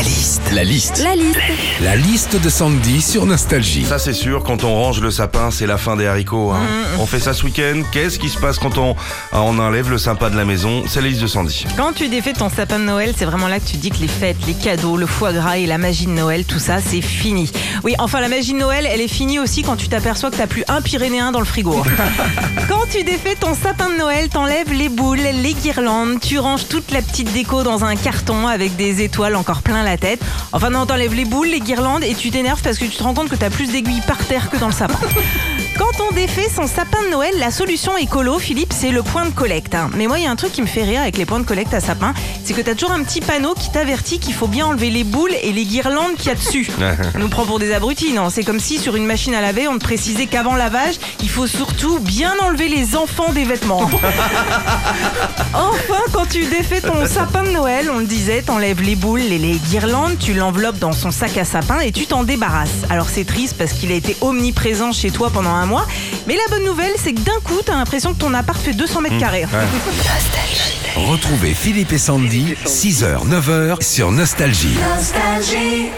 La liste. La liste. La liste. La liste de Sandy sur Nostalgie. Ça c'est sûr, quand on range le sapin, c'est la fin des haricots. hein. On fait ça ce week-end. Qu'est-ce qui se passe quand on, ah, on enlève le sympa de la maison? C'est la liste de Sandy. Quand tu défais ton sapin de Noël, c'est vraiment là que tu dis que les fêtes, les cadeaux, le foie gras et la magie de Noël, tout ça, c'est fini. Oui, enfin, la magie de Noël, elle est finie aussi quand tu t'aperçois que t'as plus un Pyrénéen dans le frigo. quand tu défais ton sapin de Noël, t'enlèves les boules, les guirlandes, tu ranges toute la petite déco dans un carton avec des étoiles encore plein la tête. Enfin, non, t'enlèves les boules, les guirlandes et tu t'énerves parce que tu te rends compte que t'as plus d'aiguilles par terre que dans le sapin. Quand on défait son sapin de Noël, la solution écolo, Philippe, c'est le point de collecte. hein. Mais moi, il y a un truc qui me fait rire avec les points de collecte à sapin, c'est que t'as toujours un petit panneau qui t'avertit qu'il faut bien enlever les boules et les guirlandes qu'il y a dessus. On nous prend pour des abrutis, non? C'est comme si sur une machine à laver, on te précisait qu'avant lavage, il faut surtout bien enlever les enfants des vêtements. Enfin, quand tu défais ton sapin de Noël, on le disait, t'enlèves les boules et les guirlandes, tu l'enveloppes dans son sac à sapin et tu t'en débarrasses. Alors c'est triste parce qu'il a été omniprésent chez toi pendant un mois, mais la bonne nouvelle, c'est que d'un coup, t'as l'impression que ton appart fait 200 mètres carrés. Retrouvez Philippe et Sandy, 6h, 9h sur Nostalgie. Nostalgie.